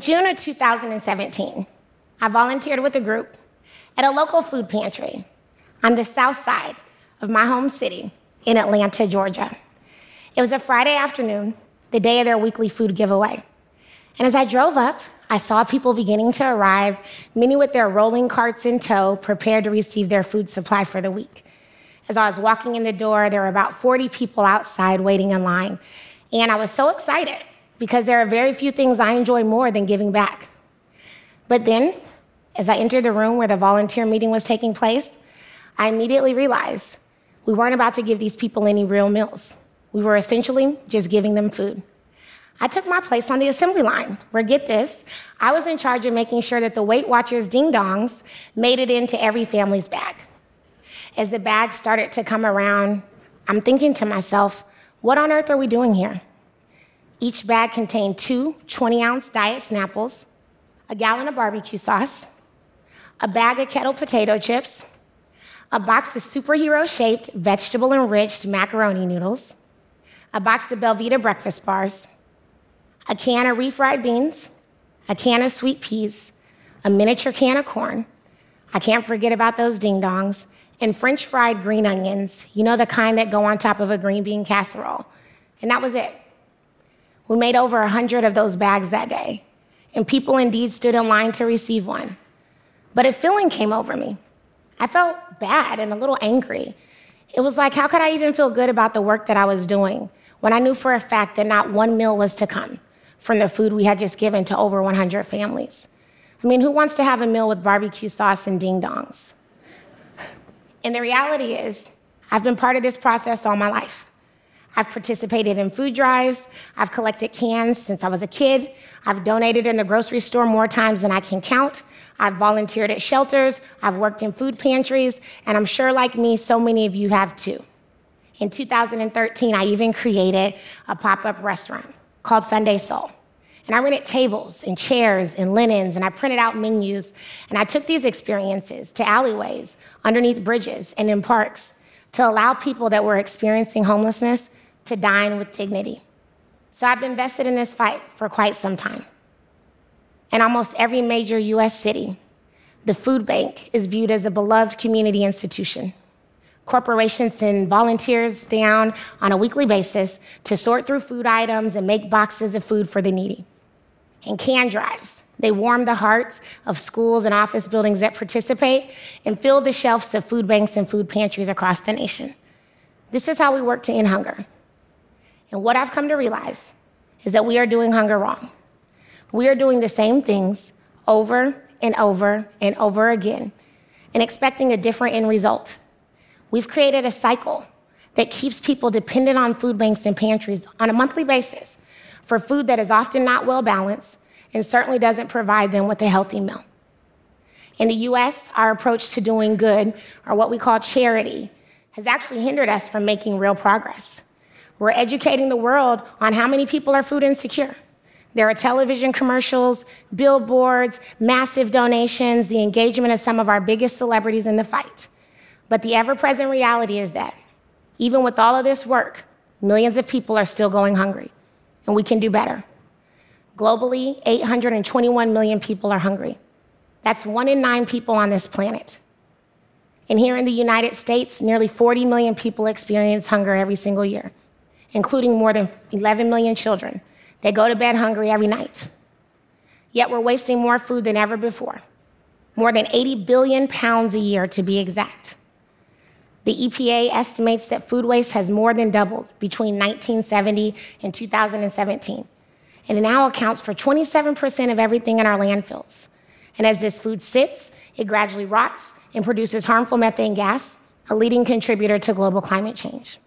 In June of 2017, I volunteered with a group at a local food pantry on the south side of my home city in Atlanta, Georgia. It was a Friday afternoon, the day of their weekly food giveaway. And as I drove up, I saw people beginning to arrive, many with their rolling carts in tow, prepared to receive their food supply for the week. As I was walking in the door, there were about 40 people outside waiting in line. And I was so excited because there are very few things I enjoy more than giving back. But then, as I entered the room where the volunteer meeting was taking place, I immediately realized we weren't about to give these people any real meals. We were essentially just giving them food. I took my place on the assembly line, where, get this, I was in charge of making sure that the Weight Watchers ding dongs made it into every family's bag. As the bags started to come around, I'm thinking to myself, what on earth are we doing here? Each bag contained two 20 ounce diet Snapples, a gallon of barbecue sauce, a bag of kettle potato chips, a box of superhero shaped, vegetable enriched macaroni noodles, a box of Belvita breakfast bars, a can of refried beans, a can of sweet peas, a miniature can of corn. I can't forget about those ding dongs, and French fried green onions, you know, the kind that go on top of a green bean casserole. And that was it. We made over 100 of those bags that day, and people indeed stood in line to receive one. But a feeling came over me. I felt bad and a little angry. It was like, how could I even feel good about the work that I was doing when I knew for a fact that not one meal was to come from the food we had just given to over 100 families? I mean, who wants to have a meal with barbecue sauce and ding dongs? And the reality is, I've been part of this process all my life. I've participated in food drives. I've collected cans since I was a kid. I've donated in the grocery store more times than I can count. I've volunteered at shelters. I've worked in food pantries. And I'm sure, like me, so many of you have too. In 2013, I even created a pop up restaurant called Sunday Soul. And I rented tables and chairs and linens, and I printed out menus. And I took these experiences to alleyways, underneath bridges, and in parks to allow people that were experiencing homelessness to dine with dignity. So I've been invested in this fight for quite some time. In almost every major US city, the food bank is viewed as a beloved community institution. Corporations send volunteers down on a weekly basis to sort through food items and make boxes of food for the needy. And can drives, they warm the hearts of schools and office buildings that participate and fill the shelves of food banks and food pantries across the nation. This is how we work to end hunger. And what I've come to realize is that we are doing hunger wrong. We are doing the same things over and over and over again and expecting a different end result. We've created a cycle that keeps people dependent on food banks and pantries on a monthly basis for food that is often not well balanced and certainly doesn't provide them with a healthy meal. In the US, our approach to doing good, or what we call charity, has actually hindered us from making real progress. We're educating the world on how many people are food insecure. There are television commercials, billboards, massive donations, the engagement of some of our biggest celebrities in the fight. But the ever present reality is that even with all of this work, millions of people are still going hungry, and we can do better. Globally, 821 million people are hungry. That's one in nine people on this planet. And here in the United States, nearly 40 million people experience hunger every single year, including more than 11 million children. They go to bed hungry every night. Yet we're wasting more food than ever before, more than 80 billion pounds a year to be exact. The EPA estimates that food waste has more than doubled between 1970 and 2017 and it now accounts for 27% of everything in our landfills. And as this food sits, it gradually rots and produces harmful methane gas, a leading contributor to global climate change.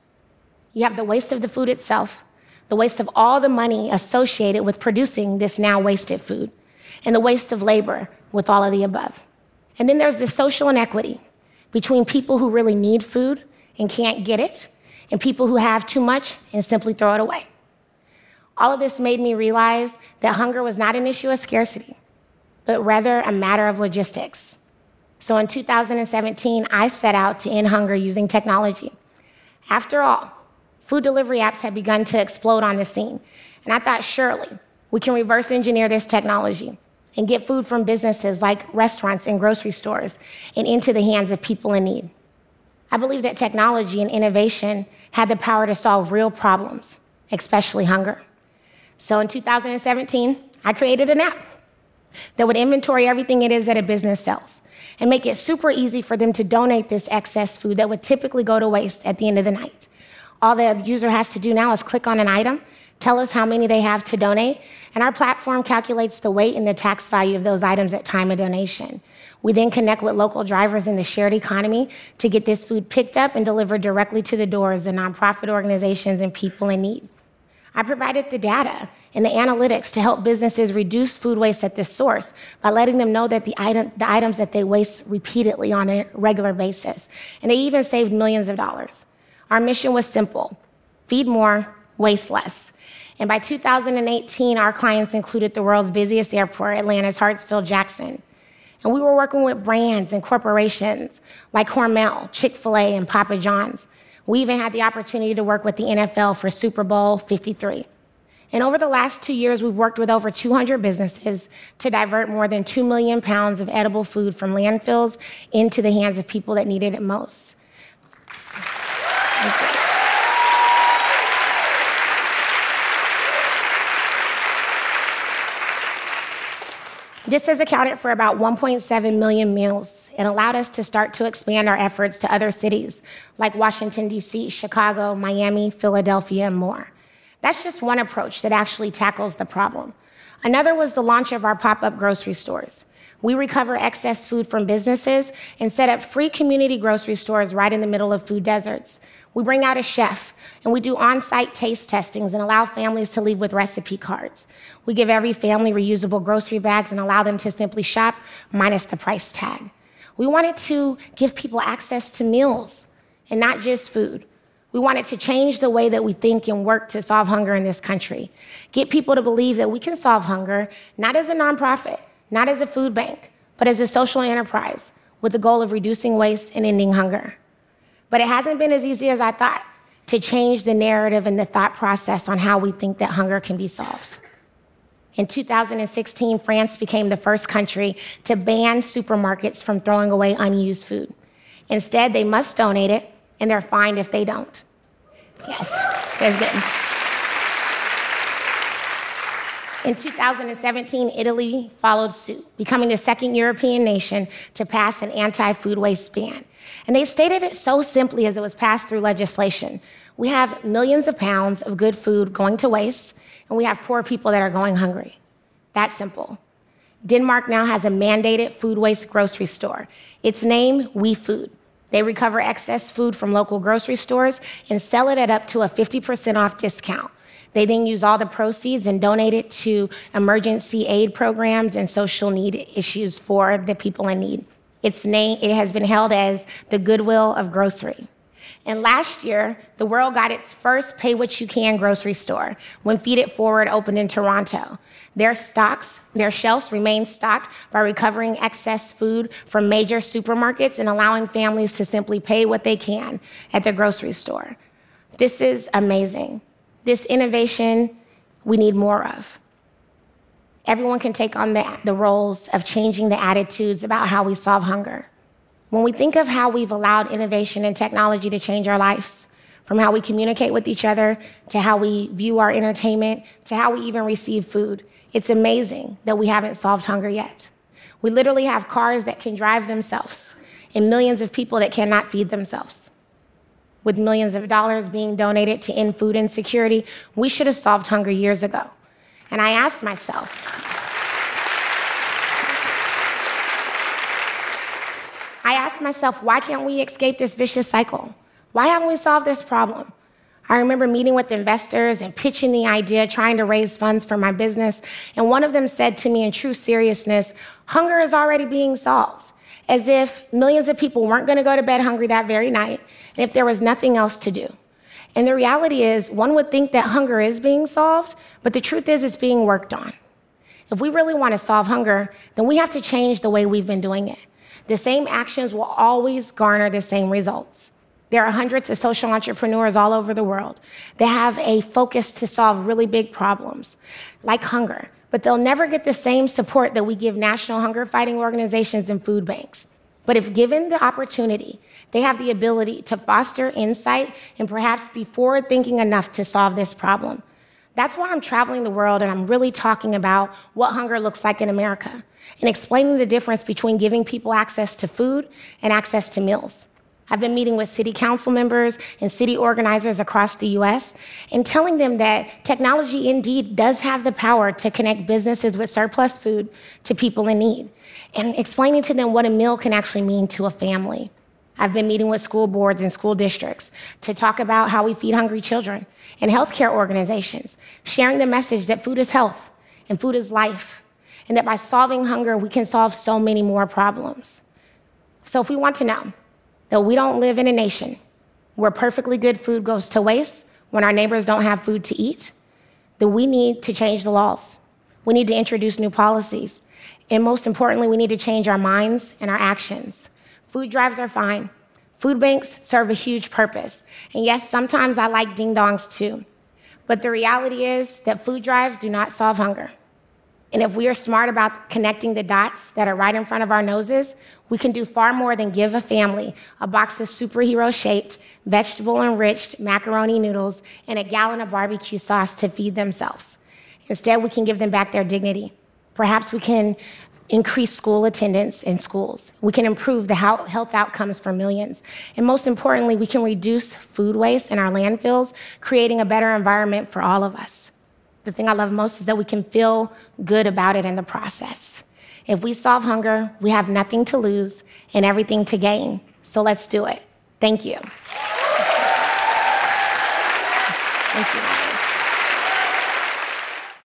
You have the waste of the food itself, the waste of all the money associated with producing this now wasted food, and the waste of labor with all of the above. And then there's the social inequity between people who really need food and can't get it, and people who have too much and simply throw it away. All of this made me realize that hunger was not an issue of scarcity, but rather a matter of logistics. So in 2017, I set out to end hunger using technology. After all, food delivery apps had begun to explode on the scene, and I thought surely we can reverse engineer this technology and get food from businesses like restaurants and grocery stores and into the hands of people in need. I believe that technology and innovation had the power to solve real problems, especially hunger. So in 2017, I created an app that would inventory everything it is that a business sells and make it super easy for them to donate this excess food that would typically go to waste at the end of the night. All the user has to do now is click on an item, tell us how many they have to donate, and our platform calculates the weight and the tax value of those items at time of donation. We then connect with local drivers in the shared economy to get this food picked up and delivered directly to the doors of nonprofit organizations and people in need. I provided the data and the analytics to help businesses reduce food waste at the source by letting them know that the, item, the items that they waste repeatedly on a regular basis. And they even saved millions of dollars. Our mission was simple feed more, waste less. And by 2018, our clients included the world's busiest airport, Atlanta's Hartsfield Jackson. And we were working with brands and corporations like Hormel, Chick fil A, and Papa John's. We even had the opportunity to work with the NFL for Super Bowl 53. And over the last two years, we've worked with over 200 businesses to divert more than 2 million pounds of edible food from landfills into the hands of people that needed it most. This has accounted for about 1.7 million meals and allowed us to start to expand our efforts to other cities like Washington, D.C., Chicago, Miami, Philadelphia, and more. That's just one approach that actually tackles the problem. Another was the launch of our pop up grocery stores. We recover excess food from businesses and set up free community grocery stores right in the middle of food deserts. We bring out a chef and we do on site taste testings and allow families to leave with recipe cards. We give every family reusable grocery bags and allow them to simply shop minus the price tag. We wanted to give people access to meals and not just food. We wanted to change the way that we think and work to solve hunger in this country. Get people to believe that we can solve hunger, not as a nonprofit, not as a food bank, but as a social enterprise with the goal of reducing waste and ending hunger. But it hasn't been as easy as I thought to change the narrative and the thought process on how we think that hunger can be solved. In 2016, France became the first country to ban supermarkets from throwing away unused food. Instead, they must donate it and they're fined if they don't. Yes, that's good. In 2017, Italy followed suit, becoming the second European nation to pass an anti food waste ban. And they stated it so simply as it was passed through legislation. We have millions of pounds of good food going to waste, and we have poor people that are going hungry. That simple. Denmark now has a mandated food waste grocery store. Its name, We Food. They recover excess food from local grocery stores and sell it at up to a 50% off discount. They then use all the proceeds and donate it to emergency aid programs and social need issues for the people in need. Its name, it has been held as the Goodwill of Grocery. And last year, the world got its first pay what you can grocery store when Feed It Forward opened in Toronto. Their stocks, their shelves remain stocked by recovering excess food from major supermarkets and allowing families to simply pay what they can at the grocery store. This is amazing. This innovation we need more of. Everyone can take on the, the roles of changing the attitudes about how we solve hunger. When we think of how we've allowed innovation and technology to change our lives, from how we communicate with each other to how we view our entertainment to how we even receive food, it's amazing that we haven't solved hunger yet. We literally have cars that can drive themselves and millions of people that cannot feed themselves. With millions of dollars being donated to end food insecurity, we should have solved hunger years ago. And I asked myself, I asked myself, why can't we escape this vicious cycle? Why haven't we solved this problem? I remember meeting with investors and pitching the idea, trying to raise funds for my business. And one of them said to me in true seriousness, hunger is already being solved, as if millions of people weren't going to go to bed hungry that very night, and if there was nothing else to do. And the reality is, one would think that hunger is being solved, but the truth is, it's being worked on. If we really want to solve hunger, then we have to change the way we've been doing it. The same actions will always garner the same results. There are hundreds of social entrepreneurs all over the world that have a focus to solve really big problems, like hunger. But they'll never get the same support that we give national hunger fighting organizations and food banks. But if given the opportunity, they have the ability to foster insight and perhaps be forward thinking enough to solve this problem. That's why I'm traveling the world and I'm really talking about what hunger looks like in America and explaining the difference between giving people access to food and access to meals. I've been meeting with city council members and city organizers across the US and telling them that technology indeed does have the power to connect businesses with surplus food to people in need and explaining to them what a meal can actually mean to a family. I've been meeting with school boards and school districts to talk about how we feed hungry children and healthcare organizations, sharing the message that food is health and food is life, and that by solving hunger, we can solve so many more problems. So, if we want to know that we don't live in a nation where perfectly good food goes to waste when our neighbors don't have food to eat, then we need to change the laws. We need to introduce new policies. And most importantly, we need to change our minds and our actions. Food drives are fine. Food banks serve a huge purpose. And yes, sometimes I like ding dongs too. But the reality is that food drives do not solve hunger. And if we are smart about connecting the dots that are right in front of our noses, we can do far more than give a family a box of superhero shaped, vegetable enriched macaroni noodles and a gallon of barbecue sauce to feed themselves. Instead, we can give them back their dignity. Perhaps we can increase school attendance in schools. We can improve the health outcomes for millions. And most importantly, we can reduce food waste in our landfills, creating a better environment for all of us. The thing I love most is that we can feel good about it in the process. If we solve hunger, we have nothing to lose and everything to gain. So let's do it. Thank you. Thank you.